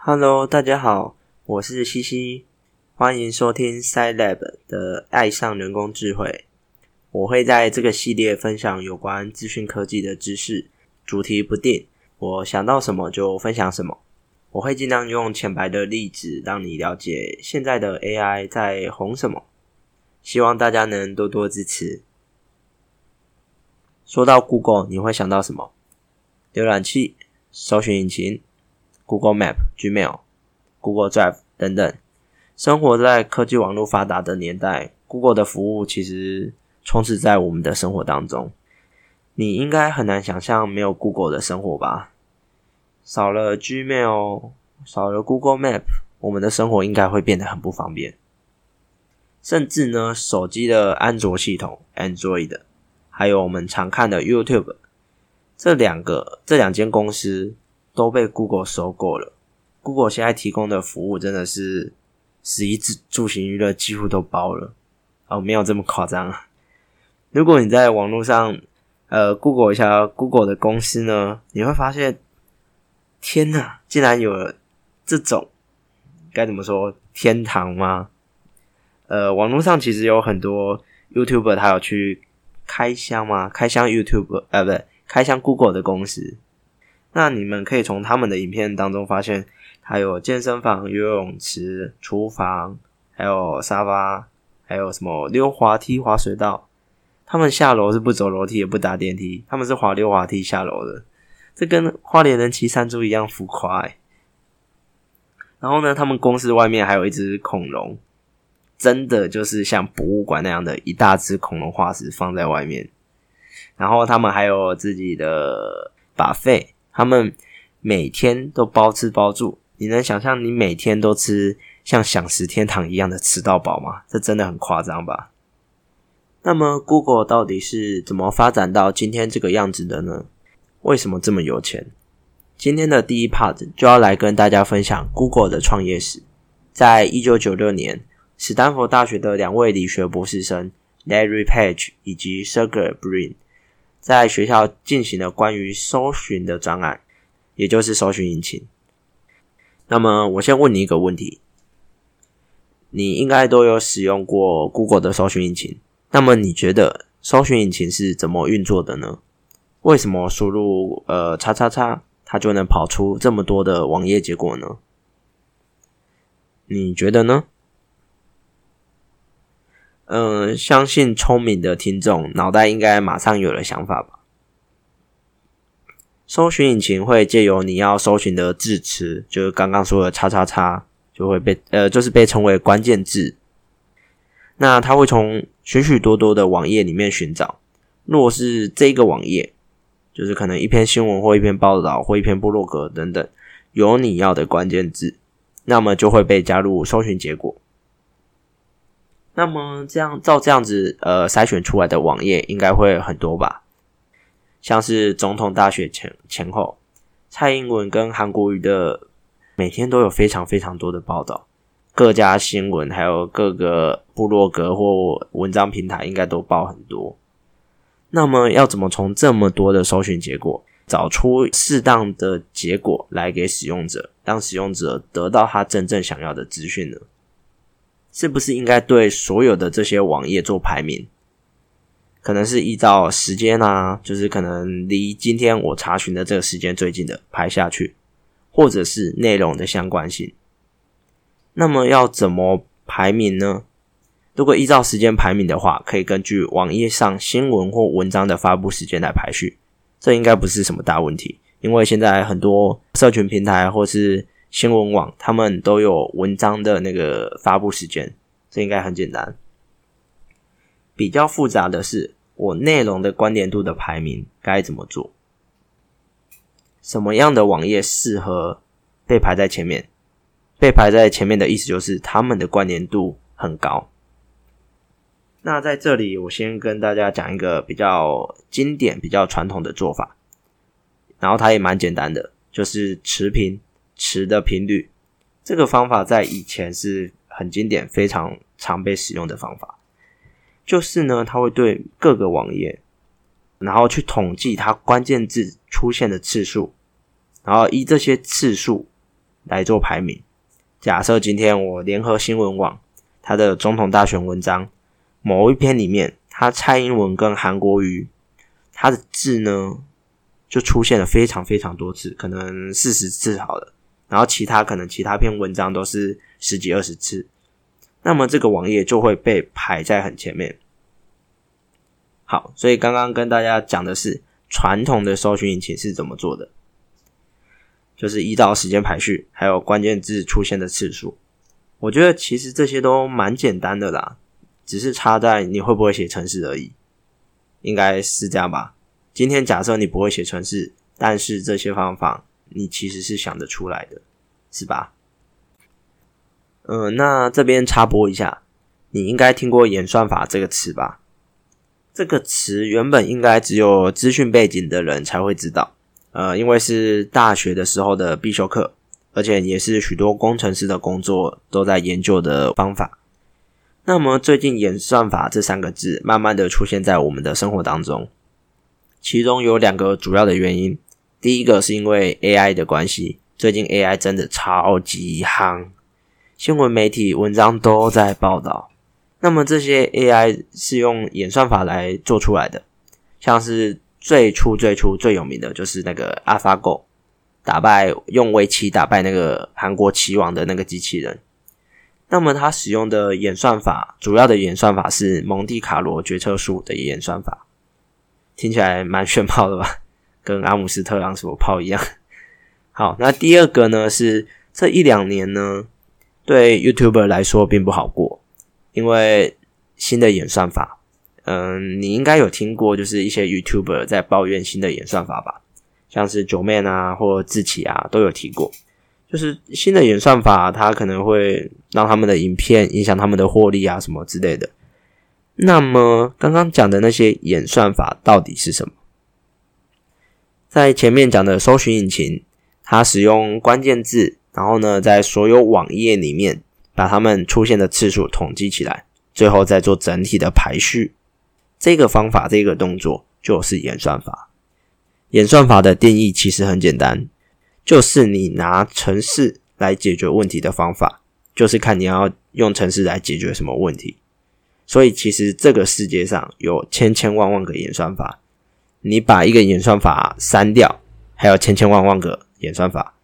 Hello，大家好，我是西西，欢迎收听 SciLab 的爱上人工智慧。我会在这个系列分享有关资讯科技的知识，主题不定，我想到什么就分享什么。我会尽量用浅白的例子，让你了解现在的 AI 在红什么。希望大家能多多支持。说到 Google，你会想到什么？浏览器、搜寻引擎、Google Map、Gmail、Google Drive 等等。生活在科技网络发达的年代，Google 的服务其实充斥在我们的生活当中。你应该很难想象没有 Google 的生活吧？少了 Gmail，少了 Google Map，我们的生活应该会变得很不方便。甚至呢，手机的安卓系统 Android，还有我们常看的 YouTube，这两个这两间公司都被 Google 收购了。Google 现在提供的服务真的是十一住住行娱乐几乎都包了哦，没有这么夸张。如果你在网络上呃 Google 一下 Google 的公司呢，你会发现。天呐，竟然有了这种该怎么说天堂吗？呃，网络上其实有很多 YouTuber，他有去开箱吗？开箱 YouTube，呃，不对，开箱 Google 的公司。那你们可以从他们的影片当中发现，还有健身房、游泳池、厨房，还有沙发，还有什么溜滑梯、滑水道。他们下楼是不走楼梯，也不搭电梯，他们是滑溜滑梯下楼的。这跟花莲人骑山猪一样浮夸。然后呢，他们公司外面还有一只恐龙，真的就是像博物馆那样的一大只恐龙化石放在外面。然后他们还有自己的把费，他们每天都包吃包住。你能想象你每天都吃像享食天堂一样的吃到饱吗？这真的很夸张吧？那么 Google 到底是怎么发展到今天这个样子的呢？为什么这么有钱？今天的第一 part 就要来跟大家分享 Google 的创业史。在一九九六年，史丹佛大学的两位理学博士生 Larry Page 以及 Sergey Brin 在学校进行了关于搜寻的专案，也就是搜寻引擎。那么，我先问你一个问题：你应该都有使用过 Google 的搜寻引擎，那么你觉得搜寻引擎是怎么运作的呢？为什么输入呃叉叉叉，它就能跑出这么多的网页结果呢？你觉得呢？嗯，相信聪明的听众脑袋应该马上有了想法吧。搜寻引擎会借由你要搜寻的字词，就是刚刚说的叉叉叉，就会被呃，就是被称为关键字。那它会从许许多多的网页里面寻找，若是这个网页。就是可能一篇新闻或一篇报道或一篇部落格等等，有你要的关键字，那么就会被加入搜寻结果。那么这样照这样子呃筛选出来的网页应该会很多吧？像是总统大选前前后，蔡英文跟韩国瑜的每天都有非常非常多的报道，各家新闻还有各个部落格或文章平台应该都报很多。那么要怎么从这么多的搜寻结果找出适当的结果来给使用者，让使用者得到他真正想要的资讯呢？是不是应该对所有的这些网页做排名？可能是依照时间啊，就是可能离今天我查询的这个时间最近的排下去，或者是内容的相关性。那么要怎么排名呢？如果依照时间排名的话，可以根据网页上新闻或文章的发布时间来排序，这应该不是什么大问题。因为现在很多社群平台或是新闻网，他们都有文章的那个发布时间，这应该很简单。比较复杂的是，我内容的关联度的排名该怎么做？什么样的网页适合被排在前面？被排在前面的意思就是他们的关联度很高。那在这里，我先跟大家讲一个比较经典、比较传统的做法，然后它也蛮简单的，就是持平词的频率。这个方法在以前是很经典、非常常被使用的方法。就是呢，它会对各个网页，然后去统计它关键字出现的次数，然后依这些次数来做排名。假设今天我联合新闻网它的总统大选文章某一篇里面，它蔡英文跟韩国瑜它的字呢就出现了非常非常多次，可能四十次好了，然后其他可能其他篇文章都是十几二十次，那么这个网页就会被排在很前面。好，所以刚刚跟大家讲的是传统的搜寻引擎是怎么做的。就是依照时间排序，还有关键字出现的次数，我觉得其实这些都蛮简单的啦，只是差在你会不会写程式而已，应该是这样吧。今天假设你不会写程式，但是这些方法你其实是想得出来的，是吧？嗯，那这边插播一下，你应该听过演算法这个词吧？这个词原本应该只有资讯背景的人才会知道。呃，因为是大学的时候的必修课，而且也是许多工程师的工作都在研究的方法。那么最近“演算法”这三个字慢慢的出现在我们的生活当中，其中有两个主要的原因。第一个是因为 AI 的关系，最近 AI 真的超级夯，新闻媒体文章都在报道。那么这些 AI 是用演算法来做出来的，像是。最初最初最有名的就是那个 AlphaGo，打败用围棋打败那个韩国棋王的那个机器人。那么它使用的演算法，主要的演算法是蒙蒂卡罗决策树的演算法，听起来蛮炫炮的吧？跟阿姆斯特朗什么炮一样。好，那第二个呢是这一两年呢，对 YouTuber 来说并不好过，因为新的演算法。嗯，你应该有听过，就是一些 YouTuber 在抱怨新的演算法吧，像是九妹啊或志奇啊都有提过，就是新的演算法，它可能会让他们的影片影响他们的获利啊什么之类的。那么刚刚讲的那些演算法到底是什么？在前面讲的搜寻引擎，它使用关键字，然后呢，在所有网页里面把它们出现的次数统计起来，最后再做整体的排序。这个方法，这个动作就是演算法。演算法的定义其实很简单，就是你拿程式来解决问题的方法，就是看你要用程式来解决什么问题。所以，其实这个世界上有千千万万个演算法，你把一个演算法删掉，还有千千万万个演算法。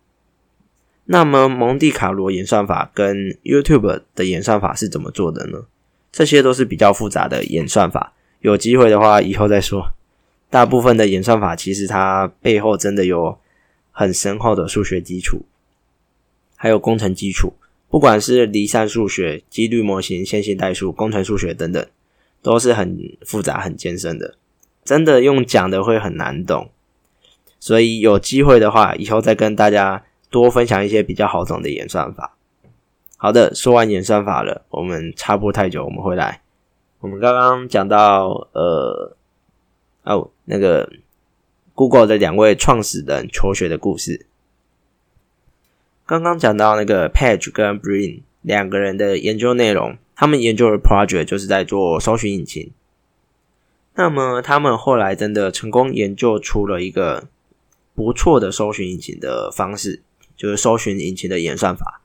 那么，蒙蒂卡罗演算法跟 YouTube 的演算法是怎么做的呢？这些都是比较复杂的演算法。有机会的话，以后再说。大部分的演算法其实它背后真的有很深厚的数学基础，还有工程基础。不管是离散数学、几率模型、线性代数、工程数学等等，都是很复杂、很艰深的。真的用讲的会很难懂。所以有机会的话，以后再跟大家多分享一些比较好懂的演算法。好的，说完演算法了，我们插播太久，我们回来。我们刚刚讲到，呃，哦，那个 Google 的两位创始人求学的故事。刚刚讲到那个 Page 跟 Brin 两个人的研究内容，他们研究的 project 就是在做搜寻引擎。那么他们后来真的成功研究出了一个不错的搜寻引擎的方式，就是搜寻引擎的演算法，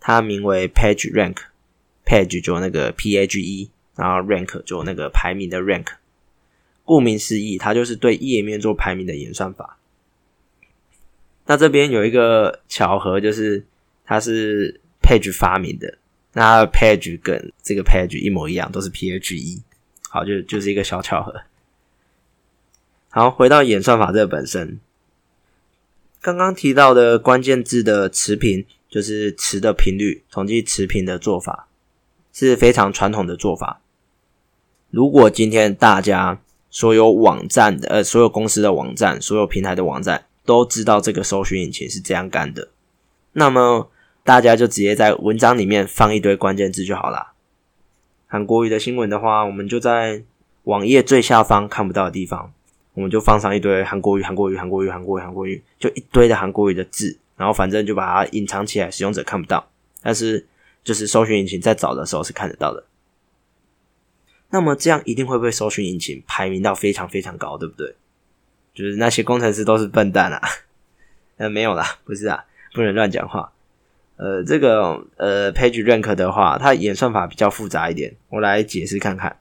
它名为 Page Rank，Page 就那个 P H E。然后 rank 就那个排名的 rank，顾名思义，它就是对页面做排名的演算法。那这边有一个巧合，就是它是 page 发明的，那 page 跟这个 page 一模一样，都是 P H E。好，就就是一个小巧合。好，回到演算法这个本身，刚刚提到的关键字的词频，就是词的频率，统计词频的做法是非常传统的做法。如果今天大家所有网站的呃所有公司的网站、所有平台的网站都知道这个搜寻引擎是这样干的，那么大家就直接在文章里面放一堆关键字就好啦。韩国语的新闻的话，我们就在网页最下方看不到的地方，我们就放上一堆韩国语、韩国语、韩国语、韩国语、韩国语，就一堆的韩国语的字，然后反正就把它隐藏起来，使用者看不到，但是就是搜寻引擎在找的时候是看得到的。那么这样一定会被搜寻引擎排名到非常非常高，对不对？就是那些工程师都是笨蛋啊？呃，没有啦，不是啊，不能乱讲话。呃，这个呃 Page Rank 的话，它演算法比较复杂一点，我来解释看看。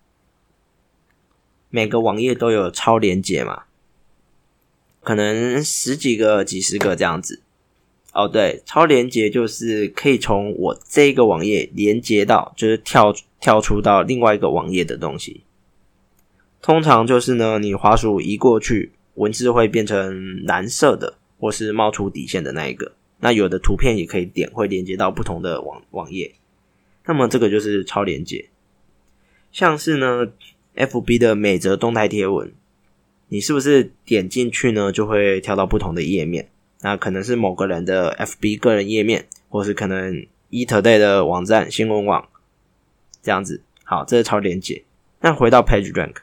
每个网页都有超连接嘛，可能十几个、几十个这样子。哦，对，超连接就是可以从我这个网页连接到，就是跳跳出到另外一个网页的东西。通常就是呢，你滑鼠移过去，文字会变成蓝色的，或是冒出底线的那一个。那有的图片也可以点，会连接到不同的网网页。那么这个就是超连接，像是呢。FB 的每则动态贴文，你是不是点进去呢，就会跳到不同的页面？那可能是某个人的 FB 个人页面，或是可能 eToday 的网站新闻网这样子。好，这是超连接。那回到 PageRank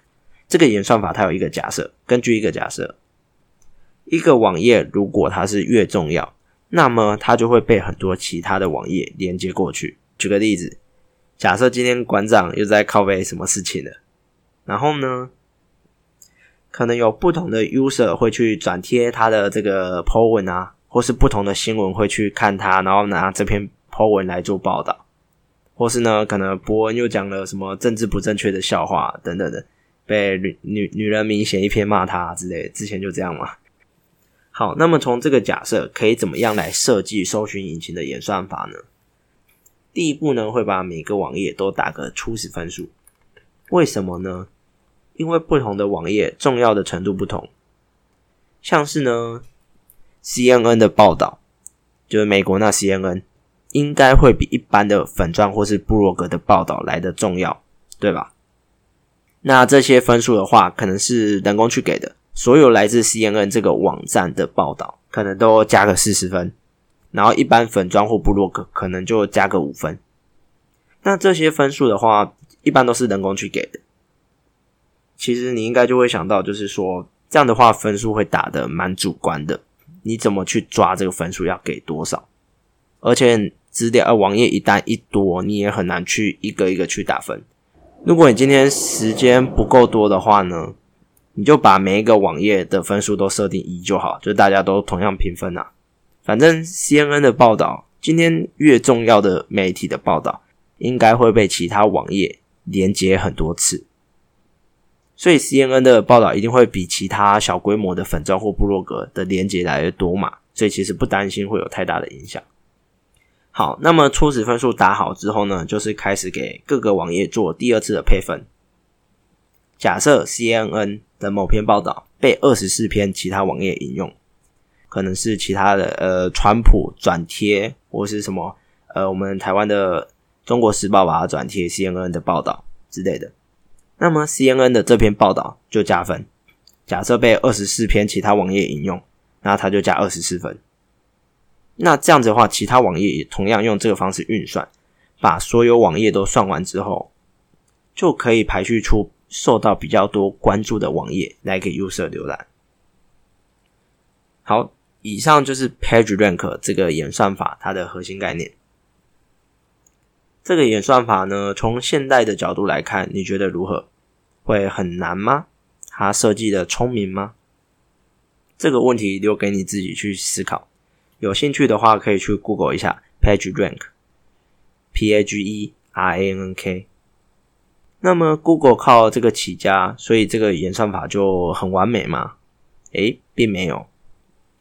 这个演算法，它有一个假设，根据一个假设，一个网页如果它是越重要，那么它就会被很多其他的网页连接过去。举个例子，假设今天馆长又在靠背什么事情了？然后呢，可能有不同的 user 会去转贴他的这个 po 文啊，或是不同的新闻会去看他，然后拿这篇 po 文来做报道，或是呢，可能博文又讲了什么政治不正确的笑话等等的，被女女女人明显一篇骂他之类，之前就这样嘛。好，那么从这个假设，可以怎么样来设计搜寻引擎的演算法呢？第一步呢，会把每个网页都打个初始分数，为什么呢？因为不同的网页重要的程度不同，像是呢，CNN 的报道，就是美国那 CNN，应该会比一般的粉钻或是部落格的报道来的重要，对吧？那这些分数的话，可能是人工去给的。所有来自 CNN 这个网站的报道，可能都加个四十分，然后一般粉钻或部落格可能就加个五分。那这些分数的话，一般都是人工去给的。其实你应该就会想到，就是说这样的话分数会打的蛮主观的。你怎么去抓这个分数要给多少？而且资料呃网页一旦一多，你也很难去一个一个去打分。如果你今天时间不够多的话呢，你就把每一个网页的分数都设定一就好，就大家都同样评分啊。反正 CNN 的报道，今天越重要的媒体的报道，应该会被其他网页连接很多次。所以 CNN 的报道一定会比其他小规模的粉钻或部落格的连接来的多嘛？所以其实不担心会有太大的影响。好，那么初始分数打好之后呢，就是开始给各个网页做第二次的配分。假设 CNN 的某篇报道被二十四篇其他网页引用，可能是其他的呃川普转贴或是什么呃我们台湾的中国时报把它转贴 CNN 的报道之类的。那么 CNN 的这篇报道就加分。假设被二十四篇其他网页引用，那它就加二十四分。那这样子的话，其他网页也同样用这个方式运算，把所有网页都算完之后，就可以排序出受到比较多关注的网页来给 user 浏览。好，以上就是 PageRank 这个演算法它的核心概念。这个演算法呢，从现代的角度来看，你觉得如何？会很难吗？它设计的聪明吗？这个问题留给你自己去思考。有兴趣的话，可以去 Google 一下 PageRank，P A G E R A N K。那么 Google 靠这个起家，所以这个演算法就很完美吗？诶，并没有。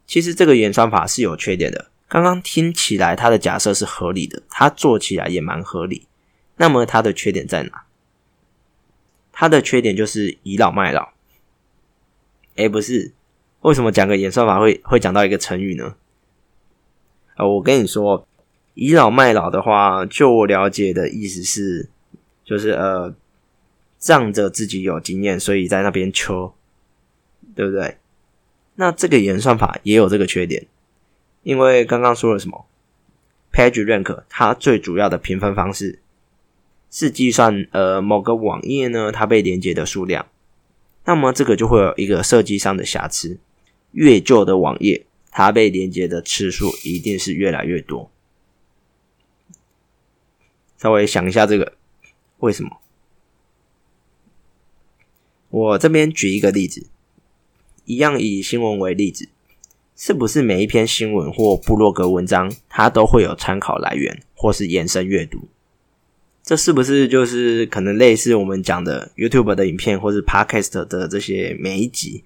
其实这个演算法是有缺点的。刚刚听起来它的假设是合理的，它做起来也蛮合理。那么它的缺点在哪？它的缺点就是倚老卖老。哎，不是，为什么讲个演算法会会讲到一个成语呢？啊，我跟你说，倚老卖老的话，就我了解的意思是，就是呃，仗着自己有经验，所以在那边求，对不对？那这个演算法也有这个缺点。因为刚刚说了什么？PageRank 它最主要的评分方式是计算呃某个网页呢它被连接的数量，那么这个就会有一个设计上的瑕疵，越旧的网页它被连接的次数一定是越来越多。稍微想一下这个为什么？我这边举一个例子，一样以新闻为例子。是不是每一篇新闻或部落格文章，它都会有参考来源或是延伸阅读？这是不是就是可能类似我们讲的 YouTube 的影片或是 Podcast 的这些每一集，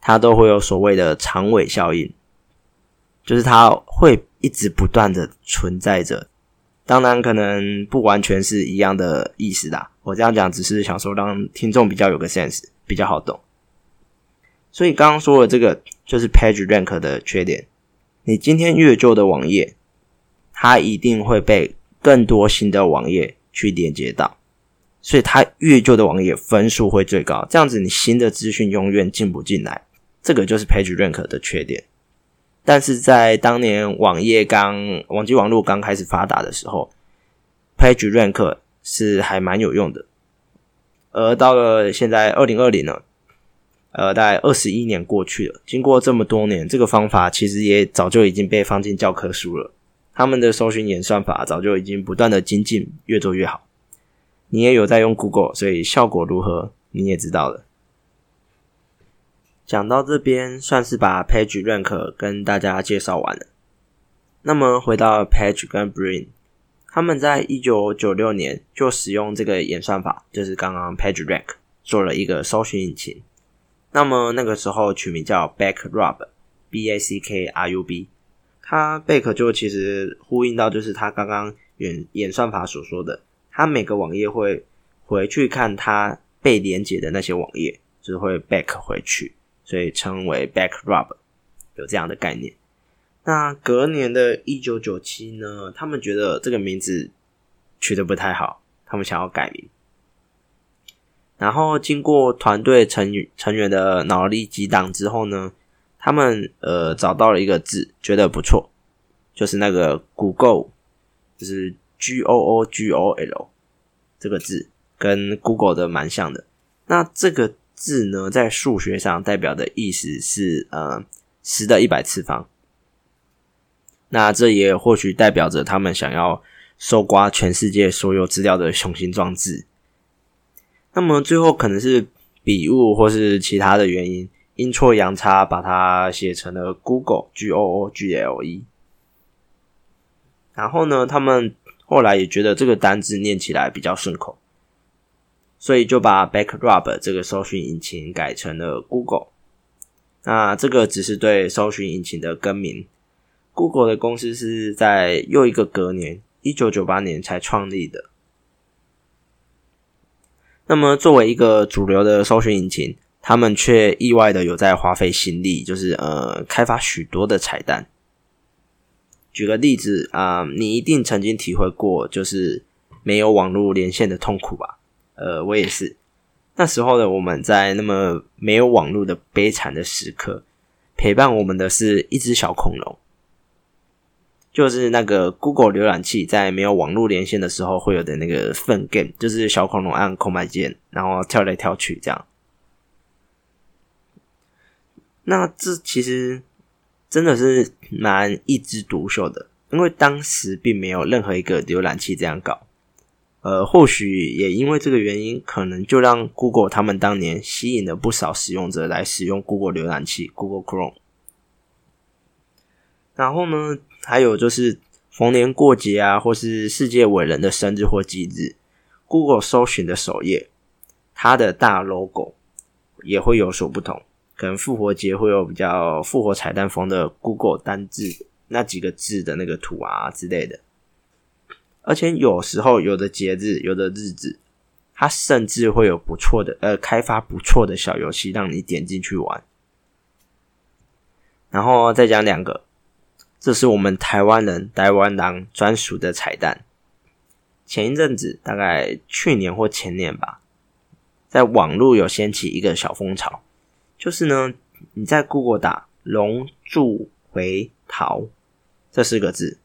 它都会有所谓的长尾效应，就是它会一直不断的存在着。当然，可能不完全是一样的意思啦。我这样讲只是想说，让听众比较有个 sense，比较好懂。所以刚刚说的这个就是 Page Rank 的缺点。你今天越旧的网页，它一定会被更多新的网页去连接到，所以它越旧的网页分数会最高。这样子，你新的资讯永远进不进来。这个就是 Page Rank 的缺点。但是在当年网页刚网际网络刚开始发达的时候，Page Rank 是还蛮有用的。而到了现在二零二零了，呃，大概二十一年过去了，经过这么多年，这个方法其实也早就已经被放进教科书了。他们的搜寻演算法早就已经不断的精进，越做越好。你也有在用 Google，所以效果如何你也知道了。讲到这边，算是把 Page Rank 跟大家介绍完了。那么回到 Page 跟 Brain，他们在一九九六年就使用这个演算法，就是刚刚 Page Rank 做了一个搜寻引擎。那么那个时候取名叫 Backrub，B A C K R U B。它 Back 就其实呼应到就是它刚刚演演算法所说的，它每个网页会回去看它被连接的那些网页，就是会 Back 回去。所以称为 Backrub，有这样的概念。那隔年的一九九七呢，他们觉得这个名字取得不太好，他们想要改名。然后经过团队成员成员的脑力激荡之后呢，他们呃找到了一个字，觉得不错，就是那个 Google，就是 G O O G O L 这个字，跟 Google 的蛮像的。那这个。字呢，在数学上代表的意思是呃十的一百次方。那这也或许代表着他们想要搜刮全世界所有资料的雄心壮志。那么最后可能是笔误或是其他的原因，阴错阳差把它写成了 Google G O O G L E。然后呢，他们后来也觉得这个单字念起来比较顺口。所以就把 Backrub 这个搜寻引擎改成了 Google。那这个只是对搜寻引擎的更名。Google 的公司是在又一个隔年，一九九八年才创立的。那么作为一个主流的搜寻引擎，他们却意外的有在花费心力，就是呃开发许多的彩蛋。举个例子啊，你一定曾经体会过，就是没有网络连线的痛苦吧？呃，我也是。那时候的我们在那么没有网络的悲惨的时刻，陪伴我们的是一只小恐龙，就是那个 Google 浏览器在没有网络连线的时候会有的那个粪 game，就是小恐龙按空白键，然后跳来跳去这样。那这其实真的是蛮一枝独秀的，因为当时并没有任何一个浏览器这样搞。呃，或许也因为这个原因，可能就让 Google 他们当年吸引了不少使用者来使用 Google 浏览器 Google Chrome。然后呢，还有就是逢年过节啊，或是世界伟人的生日或忌日，Google 搜寻的首页，它的大 logo 也会有所不同。可能复活节会有比较复活彩蛋风的 Google 单字那几个字的那个图啊之类的。而且有时候有的节日、有的日子，它甚至会有不错的呃开发不错的小游戏让你点进去玩。然后再讲两个，这是我们台湾人台湾狼专属的彩蛋。前一阵子，大概去年或前年吧，在网络有掀起一个小风潮，就是呢，你在 Google 打“龙柱回逃”这四个字。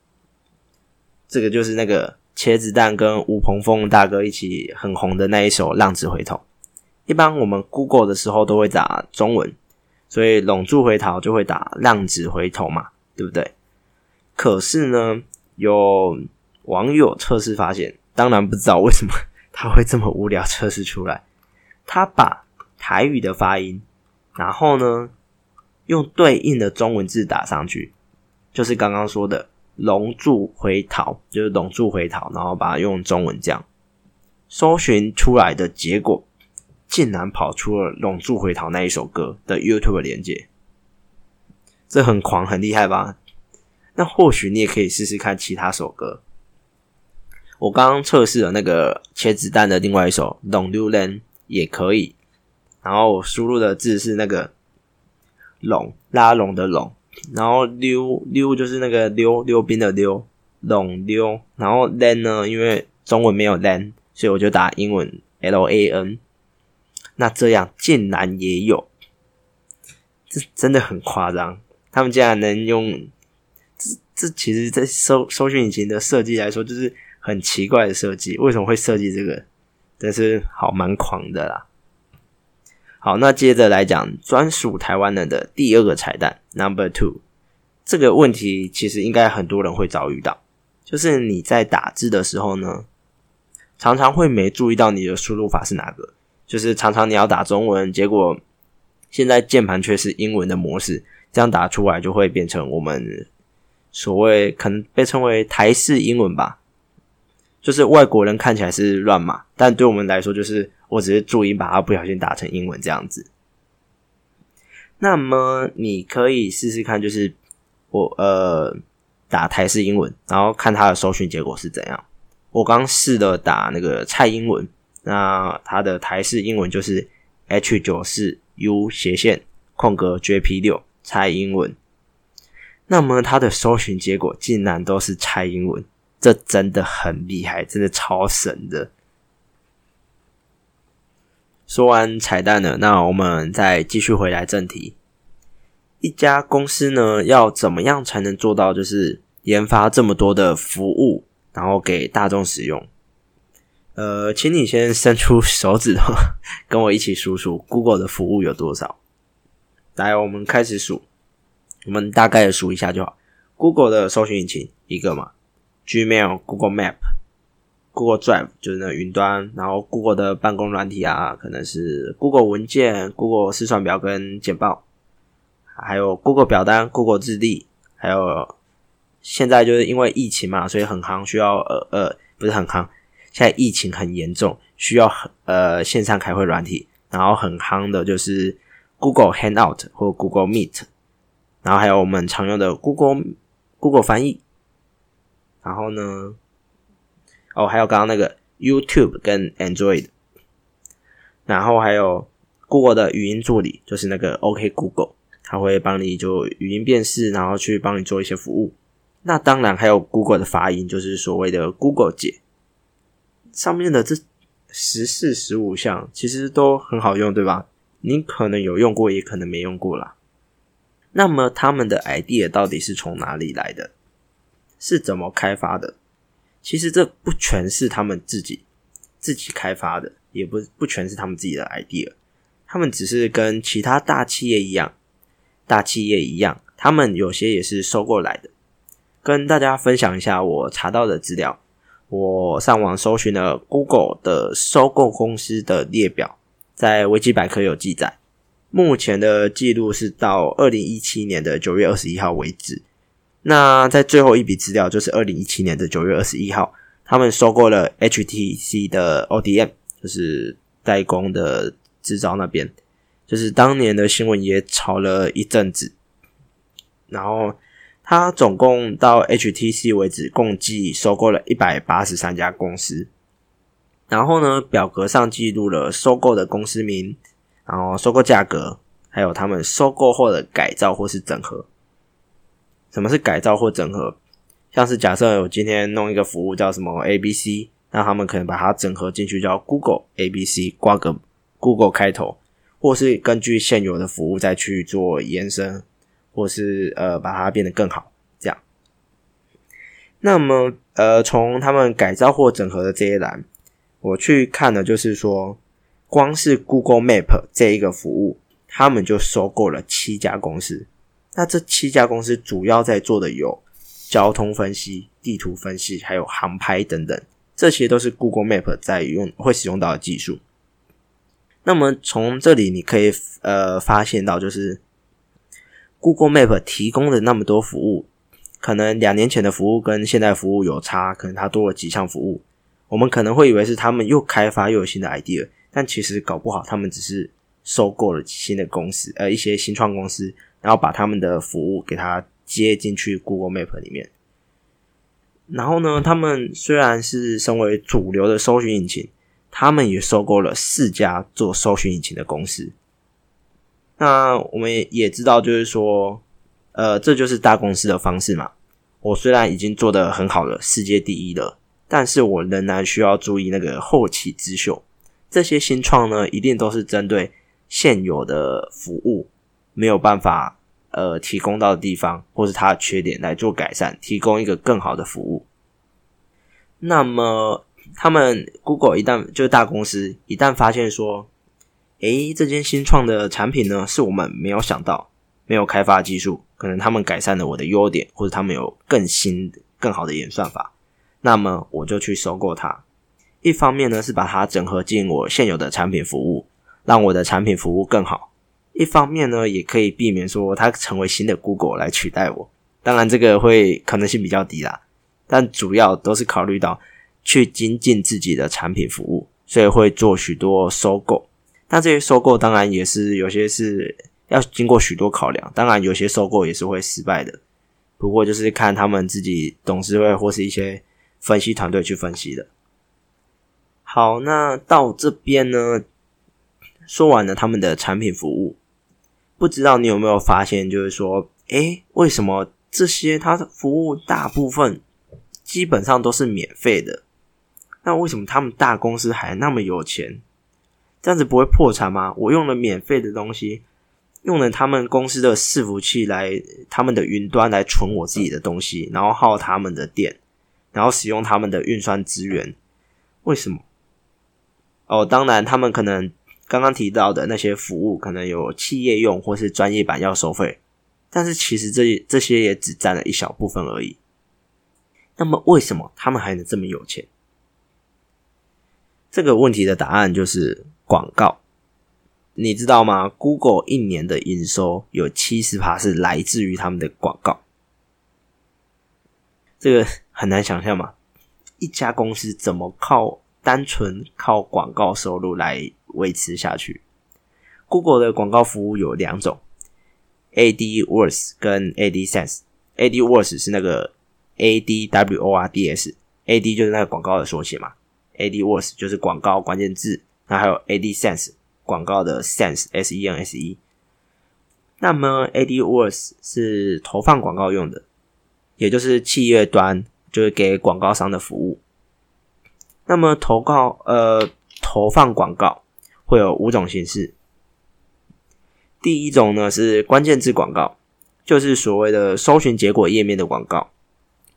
这个就是那个茄子蛋跟吴鹏峰大哥一起很红的那一首《浪子回头》。一般我们 Google 的时候都会打中文，所以“拢住回逃”就会打“浪子回头”嘛，对不对？可是呢，有网友测试发现，当然不知道为什么 他会这么无聊测试出来。他把台语的发音，然后呢用对应的中文字打上去，就是刚刚说的“龙柱回逃”，就是“龙柱回逃”，然后把它用中文这样搜寻出来的结果，竟然跑出了“龙柱回逃”那一首歌的 YouTube 连接，这很狂，很厉害吧？那或许你也可以试试看其他首歌。我刚刚测试了那个切子弹的另外一首《龙溜人》也可以，然后我输入的字是那个“龙”拉龙的“龙”，然后溜溜就是那个溜溜冰的溜龙溜，然后 len 呢，因为中文没有 len，所以我就打英文 l a n。那这样竟然也有，这真的很夸张，他们竟然能用。这其实，在搜搜寻引擎的设计来说，就是很奇怪的设计。为什么会设计这个？真是好蛮狂的啦。好，那接着来讲专属台湾人的第二个彩蛋，Number Two。这个问题其实应该很多人会遭遇到，就是你在打字的时候呢，常常会没注意到你的输入法是哪个，就是常常你要打中文，结果现在键盘却是英文的模式，这样打出来就会变成我们。所谓可能被称为台式英文吧，就是外国人看起来是乱码，但对我们来说，就是我只是注意把它不小心打成英文这样子。那么你可以试试看，就是我呃打台式英文，然后看它的搜寻结果是怎样。我刚试了打那个蔡英文，那它的台式英文就是 H 九四 U 斜线空格 JP 六蔡英文。那么它的搜寻结果竟然都是蔡英文，这真的很厉害，真的超神的。说完彩蛋了，那我们再继续回来正题。一家公司呢，要怎么样才能做到，就是研发这么多的服务，然后给大众使用？呃，请你先伸出手指头，跟我一起数数 Google 的服务有多少。来，我们开始数。我们大概数一下就好。Google 的搜寻引擎一个嘛，Gmail、Google Map、Google Drive 就是那云端，然后 Google 的办公软体啊，可能是 Google 文件、Google 试算表跟简报，还有 Google 表单、Google 智力，还有现在就是因为疫情嘛，所以很夯，需要呃呃不是很夯，现在疫情很严重，需要呃线上开会软体，然后很夯的就是 Google Hangout 或 Google Meet。然后还有我们常用的 Google Google 翻译，然后呢，哦，还有刚刚那个 YouTube 跟 Android，然后还有 Google 的语音助理，就是那个 OK Google，它会帮你就语音辨识，然后去帮你做一些服务。那当然还有 Google 的发音，就是所谓的 Google 姐。上面的这十四十五项其实都很好用，对吧？你可能有用过，也可能没用过啦。那么他们的 idea 到底是从哪里来的？是怎么开发的？其实这不全是他们自己自己开发的，也不不全是他们自己的 idea。他们只是跟其他大企业一样，大企业一样，他们有些也是收过来的。跟大家分享一下我查到的资料。我上网搜寻了 Google 的收购公司的列表，在维基百科有记载。目前的记录是到二零一七年的九月二十一号为止。那在最后一笔资料就是二零一七年的九月二十一号，他们收购了 HTC 的 ODM，就是代工的制造那边，就是当年的新闻也炒了一阵子。然后他总共到 HTC 为止，共计收购了一百八十三家公司。然后呢，表格上记录了收购的公司名。然后收购价格，还有他们收购后的改造或是整合。什么是改造或整合？像是假设我今天弄一个服务叫什么 A B C，那他们可能把它整合进去叫 Google A B C，挂个 Google 开头，或是根据现有的服务再去做延伸，或是呃把它变得更好，这样。那么呃从他们改造或整合的这一栏，我去看的就是说。光是 Google Map 这一个服务，他们就收购了七家公司。那这七家公司主要在做的有交通分析、地图分析，还有航拍等等，这些都是 Google Map 在用会使用到的技术。那么从这里你可以呃发现到，就是 Google Map 提供的那么多服务，可能两年前的服务跟现在服务有差，可能它多了几项服务，我们可能会以为是他们又开发又有新的 idea，但其实搞不好他们只是收购了新的公司，呃，一些新创公司，然后把他们的服务给它接进去 Google Map 里面。然后呢，他们虽然是身为主流的搜寻引擎，他们也收购了四家做搜寻引擎的公司。那我们也知道，就是说，呃，这就是大公司的方式嘛。我虽然已经做得很好了，世界第一了，但是我仍然需要注意那个后起之秀。这些新创呢，一定都是针对现有的服务没有办法。呃，提供到的地方或是它的缺点来做改善，提供一个更好的服务。那么，他们 Google 一旦就是大公司，一旦发现说，诶，这间新创的产品呢，是我们没有想到、没有开发技术，可能他们改善了我的优点，或者他们有更新、更好的演算法，那么我就去收购它。一方面呢，是把它整合进我现有的产品服务，让我的产品服务更好。一方面呢，也可以避免说它成为新的 Google 来取代我。当然，这个会可能性比较低啦。但主要都是考虑到去精进自己的产品服务，所以会做许多收购。那这些收购当然也是有些是要经过许多考量，当然有些收购也是会失败的。不过就是看他们自己董事会或是一些分析团队去分析的。好，那到这边呢，说完了他们的产品服务。不知道你有没有发现，就是说，诶，为什么这些它的服务大部分基本上都是免费的？那为什么他们大公司还那么有钱？这样子不会破产吗？我用了免费的东西，用了他们公司的伺服器来，他们的云端来存我自己的东西，然后耗他们的电，然后使用他们的运算资源，为什么？哦，当然，他们可能。刚刚提到的那些服务，可能有企业用或是专业版要收费，但是其实这这些也只占了一小部分而已。那么，为什么他们还能这么有钱？这个问题的答案就是广告。你知道吗？Google 一年的营收有七十趴是来自于他们的广告。这个很难想象嘛？一家公司怎么靠单纯靠广告收入来？维持下去。Google 的广告服务有两种，AdWords 跟 AdSense。AdWords 是那个 AdWords，AD 就是那个广告的缩写嘛。AdWords 就是广告关键字，那还有 AdSense 广告的 Sense，S-E-N-S-E。那么 AdWords 是投放广告用的，也就是企业端就是给广告商的服务。那么投告呃投放广告。会有五种形式。第一种呢是关键字广告，就是所谓的搜寻结果页面的广告，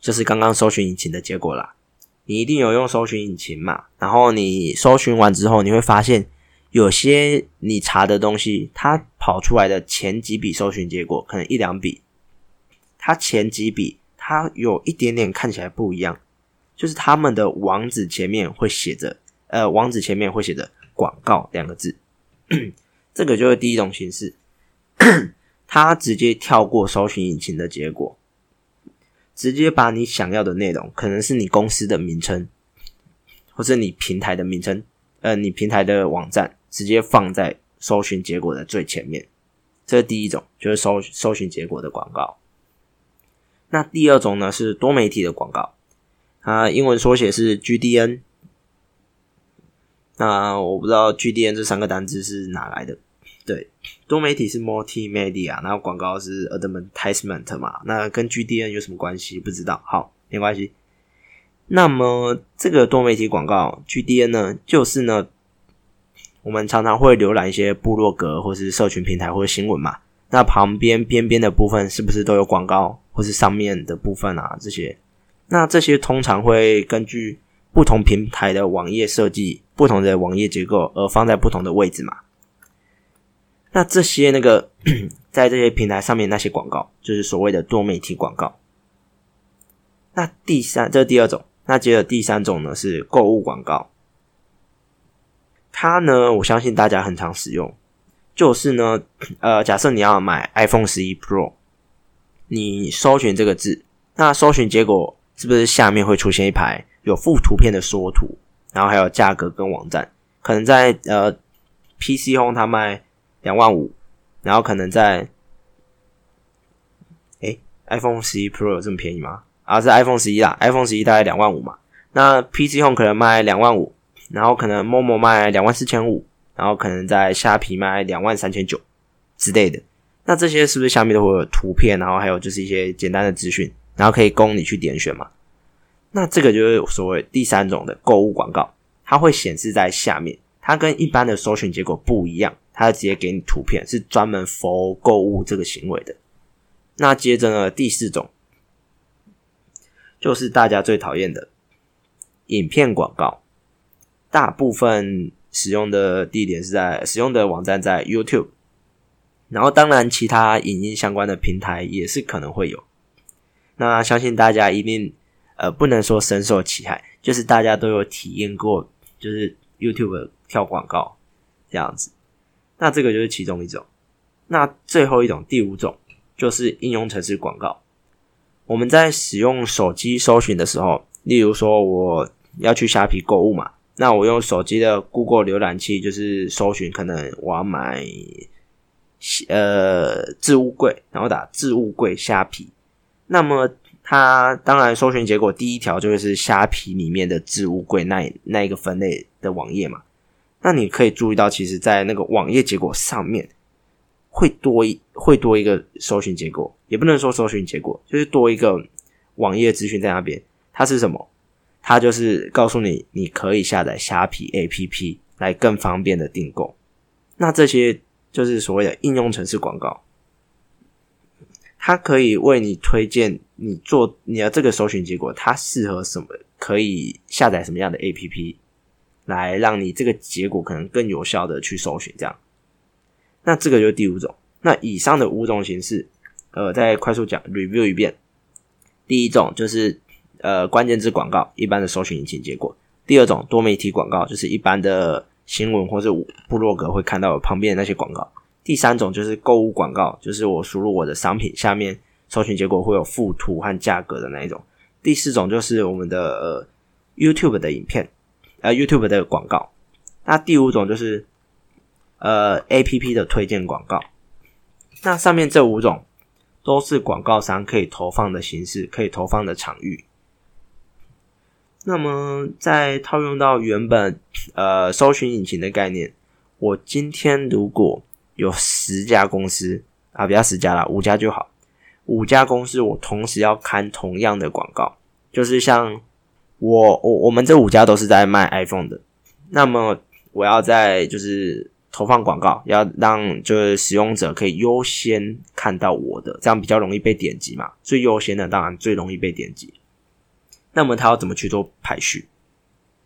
就是刚刚搜寻引擎的结果啦。你一定有用搜寻引擎嘛？然后你搜寻完之后，你会发现有些你查的东西，它跑出来的前几笔搜寻结果可能一两笔，它前几笔它有一点点看起来不一样，就是他们的网址前面会写着，呃，网址前面会写着。广告两个字，这个就是第一种形式，它直接跳过搜寻引擎的结果，直接把你想要的内容，可能是你公司的名称，或者你平台的名称，呃，你平台的网站，直接放在搜寻结果的最前面。这是第一种，就是搜搜寻结果的广告。那第二种呢，是多媒体的广告，它英文缩写是 GDN。那我不知道 GDN 这三个单字是哪来的？对，多媒体是 multimedia，然后广告是 advertisement 嘛？那跟 GDN 有什么关系？不知道。好，没关系。那么这个多媒体广告 GDN 呢，就是呢，我们常常会浏览一些部落格或是社群平台或者新闻嘛？那旁边边边的部分是不是都有广告，或是上面的部分啊？这些，那这些通常会根据不同平台的网页设计。不同的网页结构而放在不同的位置嘛？那这些那个 在这些平台上面那些广告，就是所谓的多媒体广告。那第三，这是第二种。那接着第三种呢是购物广告。它呢，我相信大家很常使用，就是呢，呃，假设你要买 iPhone 十一 Pro，你搜寻这个字，那搜寻结果是不是下面会出现一排有附图片的缩图，然后还有价格跟网站？可能在呃 PC Home 它卖两万五，然后可能在哎 iPhone 十一 Pro 有这么便宜吗？啊，是 iPhone 十一啦，iPhone 十一大概两万五嘛。那 PC Home 可能卖两万五，然后可能 Momo 卖两万四千五，然后可能在虾皮卖两万三千九之类的。那这些是不是下面都会有图片，然后还有就是一些简单的资讯，然后可以供你去点选嘛？那这个就是所谓第三种的购物广告，它会显示在下面，它跟一般的搜寻结果不一样，它直接给你图片，是专门 for 购物这个行为的。那接着呢，第四种就是大家最讨厌的影片广告，大部分使用的地点是在使用的网站在 YouTube。然后，当然，其他影音相关的平台也是可能会有。那相信大家一定，呃，不能说深受其害，就是大家都有体验过，就是 YouTube 跳广告这样子。那这个就是其中一种。那最后一种，第五种，就是应用程式广告。我们在使用手机搜寻的时候，例如说我要去虾皮购物嘛，那我用手机的 Google 浏览器就是搜寻，可能我要买。呃，置物柜，然后打置物柜虾皮，那么它当然搜寻结果第一条就会是虾皮里面的置物柜那那一个分类的网页嘛。那你可以注意到，其实，在那个网页结果上面会多一会多一个搜寻结果，也不能说搜寻结果，就是多一个网页资讯在那边。它是什么？它就是告诉你，你可以下载虾皮 APP 来更方便的订购。那这些。就是所谓的应用程式广告，它可以为你推荐你做你的这个搜寻结果，它适合什么，可以下载什么样的 A P P，来让你这个结果可能更有效的去搜寻。这样，那这个就是第五种。那以上的五种形式，呃，再快速讲 review 一遍。第一种就是呃关键字广告，一般的搜寻引擎结果。第二种多媒体广告，就是一般的。新闻或者部落格会看到旁边的那些广告。第三种就是购物广告，就是我输入我的商品，下面搜寻结果会有附图和价格的那一种。第四种就是我们的呃 YouTube 的影片，呃 YouTube 的广告。那第五种就是呃 APP 的推荐广告。那上面这五种都是广告商可以投放的形式，可以投放的场域。那么，再套用到原本呃搜寻引擎的概念，我今天如果有十家公司啊，不要十家了，五家就好。五家公司我同时要看同样的广告，就是像我我我们这五家都是在卖 iPhone 的，那么我要在就是投放广告，要让就是使用者可以优先看到我的，这样比较容易被点击嘛。最优先的当然最容易被点击。那么他要怎么去做排序？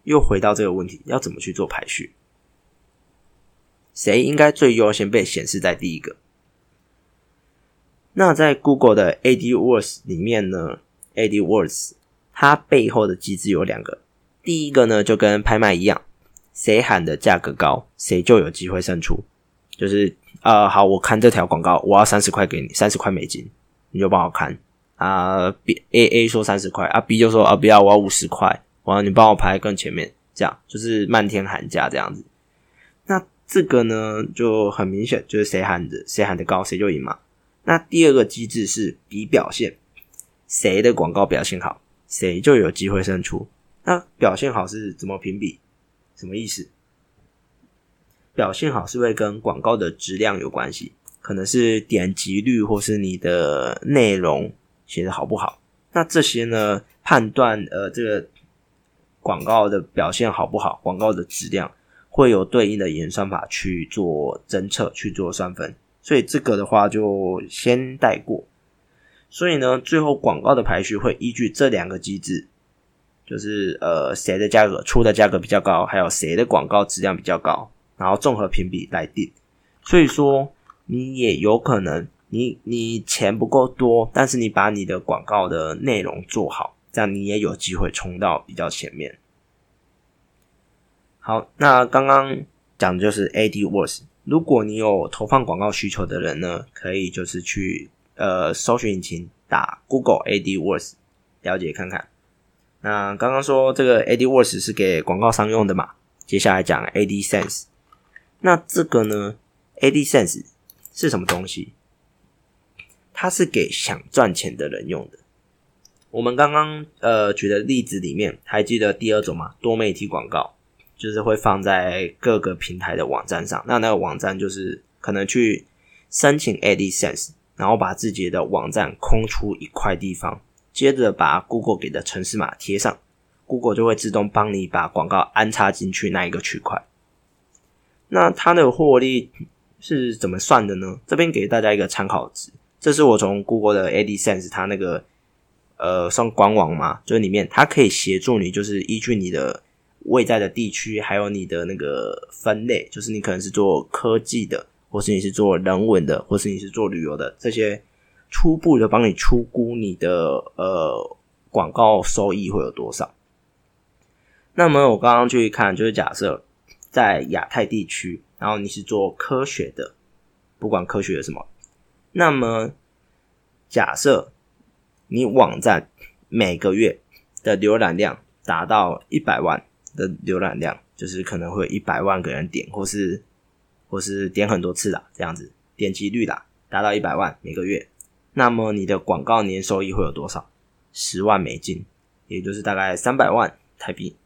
又回到这个问题，要怎么去做排序？谁应该最优先被显示在第一个？那在 Google 的 AdWords 里面呢？AdWords 它背后的机制有两个，第一个呢就跟拍卖一样，谁喊的价格高，谁就有机会胜出。就是呃，好，我看这条广告，我要三十块给你，三十块美金，你就帮我看。啊，B A A 说三十块，啊 B 就说啊不要，我要五十块，我要你帮我排更前面，这样就是漫天喊价这样子。这个呢就很明显，就是谁喊的谁喊的高，谁就赢嘛。那第二个机制是比表现，谁的广告表现好，谁就有机会胜出。那表现好是怎么评比？什么意思？表现好是会跟广告的质量有关系，可能是点击率或是你的内容。写的好不好？那这些呢？判断呃，这个广告的表现好不好？广告的质量会有对应的演算法去做侦测，去做算分。所以这个的话就先带过。所以呢，最后广告的排序会依据这两个机制，就是呃，谁的价格出的价格比较高，还有谁的广告质量比较高，然后综合评比来定。所以说，你也有可能。你你钱不够多，但是你把你的广告的内容做好，这样你也有机会冲到比较前面。好，那刚刚讲的就是 AdWords。如果你有投放广告需求的人呢，可以就是去呃搜寻引擎打 Google AdWords 了解看看。那刚刚说这个 AdWords 是给广告商用的嘛？接下来讲 AdSense。那这个呢？AdSense 是什么东西？它是给想赚钱的人用的。我们刚刚呃举的例子里面，还记得第二种吗？多媒体广告就是会放在各个平台的网站上。那那个网站就是可能去申请 AdSense，然后把自己的网站空出一块地方。接着把 Google 给的城市码贴上，Google 就会自动帮你把广告安插进去那一个区块。那它的获利是怎么算的呢？这边给大家一个参考值，这是我从 Google 的 AdSense 它那个呃上官网嘛，就里面它可以协助你，就是依据你的位在的地区，还有你的那个分类，就是你可能是做科技的，或是你是做人文的，或是你是做旅游的这些。初步的帮你出估你的呃广告收益会有多少？那么我刚刚去看，就是假设在亚太地区，然后你是做科学的，不管科学的什么，那么假设你网站每个月的浏览量达到一百万的浏览量，就是可能会一百万个人点，或是或是点很多次啦，这样子点击率啦达到一百万每个月。那么你的广告年收益会有多少？十万美金，也就是大概三百万台币。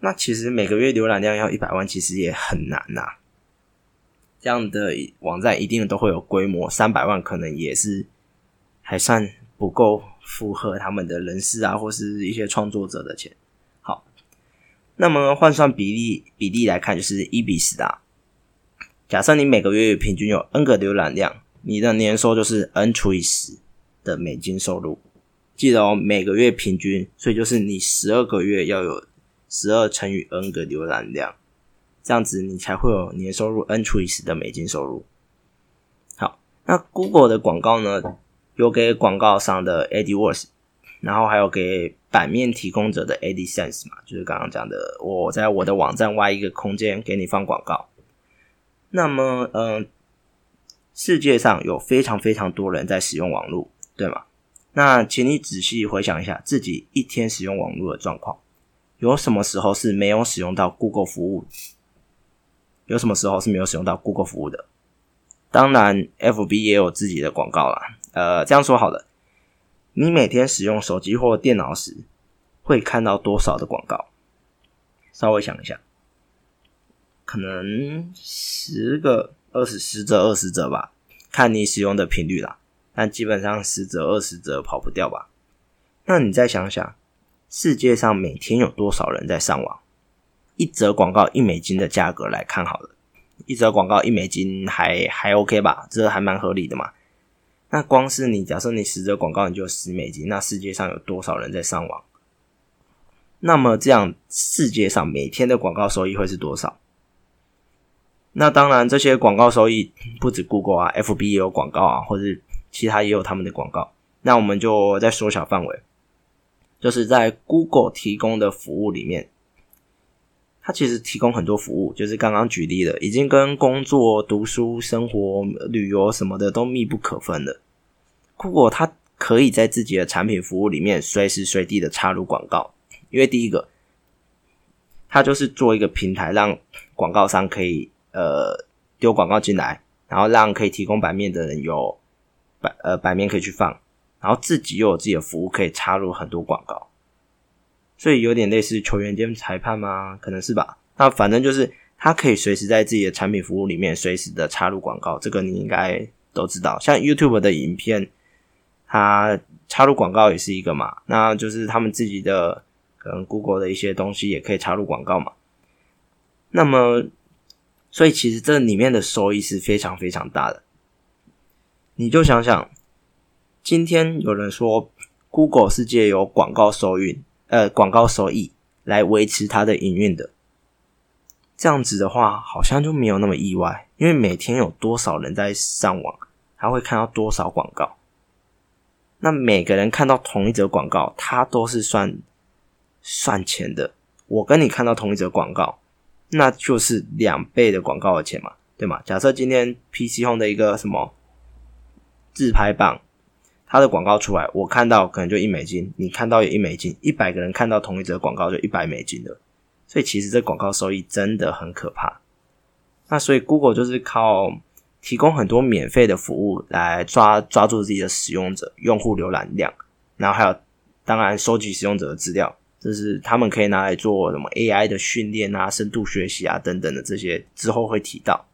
那其实每个月浏览量要一百万，其实也很难呐。这样的网站一定都会有规模，三百万可能也是还算不够符合他们的人事啊，或是一些创作者的钱。那么换算比例比例来看，就是一比十啊。假设你每个月平均有 N 个浏览量。你的年收就是 n 除以十的美金收入，记得哦，每个月平均，所以就是你十二个月要有十二乘以 n 个浏览量，这样子你才会有年收入 n 除以十的美金收入。好，那 Google 的广告呢，有给广告商的 AdWords，然后还有给版面提供者的 AdSense 嘛，就是刚刚讲的，我在我的网站挖一个空间给你放广告。那么，嗯。世界上有非常非常多人在使用网络，对吗？那请你仔细回想一下自己一天使用网络的状况，有什么时候是没有使用到 Google 服务？有什么时候是没有使用到 Google 服务的？当然，FB 也有自己的广告啦。呃，这样说好了，你每天使用手机或电脑时会看到多少的广告？稍微想一下，可能十个。二十十折二十折吧，看你使用的频率啦。但基本上十折二十折跑不掉吧？那你再想想，世界上每天有多少人在上网？一则广告一美金的价格来看好了，一则广告一美金还还 OK 吧？这还蛮合理的嘛。那光是你假设你十则广告你就十美金，那世界上有多少人在上网？那么这样世界上每天的广告收益会是多少？那当然，这些广告收益不止 Google 啊，FB 也有广告啊，或者其他也有他们的广告。那我们就再缩小范围，就是在 Google 提供的服务里面，它其实提供很多服务，就是刚刚举例的，已经跟工作、读书、生活、旅游什么的都密不可分了。Google 它可以在自己的产品服务里面随时随地的插入广告，因为第一个，它就是做一个平台，让广告商可以。呃，丢广告进来，然后让可以提供版面的人有版呃版面可以去放，然后自己又有自己的服务可以插入很多广告，所以有点类似球员兼裁判吗？可能是吧。那反正就是他可以随时在自己的产品服务里面随时的插入广告，这个你应该都知道。像 YouTube 的影片，它插入广告也是一个嘛，那就是他们自己的可能 Google 的一些东西也可以插入广告嘛。那么。所以其实这里面的收益是非常非常大的。你就想想，今天有人说 Google 是借由广告收益，呃，广告收益来维持它的营运的，这样子的话，好像就没有那么意外，因为每天有多少人在上网，他会看到多少广告，那每个人看到同一则广告，他都是算算钱的。我跟你看到同一则广告。那就是两倍的广告的钱嘛，对吗？假设今天 PC Home 的一个什么自拍棒，它的广告出来，我看到可能就一美金，你看到也一美金，一百个人看到同一则广告就一百美金的。所以其实这广告收益真的很可怕。那所以 Google 就是靠提供很多免费的服务来抓抓住自己的使用者、用户浏览量，然后还有当然收集使用者的资料，这是他们可以拿来做什么 AI 的训练啊、深度学习啊等等的这些之后会提到。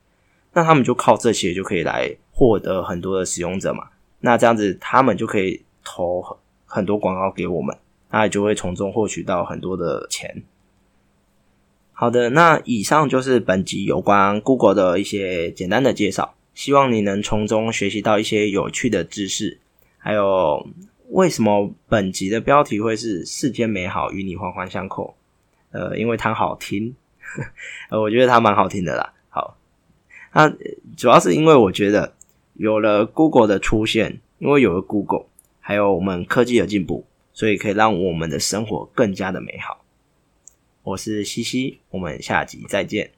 那他们就靠这些就可以来获得很多的使用者嘛。那这样子，他们就可以投很多广告给我们，那也就会从中获取到很多的钱。好的，那以上就是本集有关 Google 的一些简单的介绍，希望你能从中学习到一些有趣的知识。还有，为什么本集的标题会是“世间美好与你环环相扣”？呃，因为它好听，呃，我觉得它蛮好听的啦。好，那主要是因为我觉得。有了 Google 的出现，因为有了 Google，还有我们科技的进步，所以可以让我们的生活更加的美好。我是西西，我们下集再见。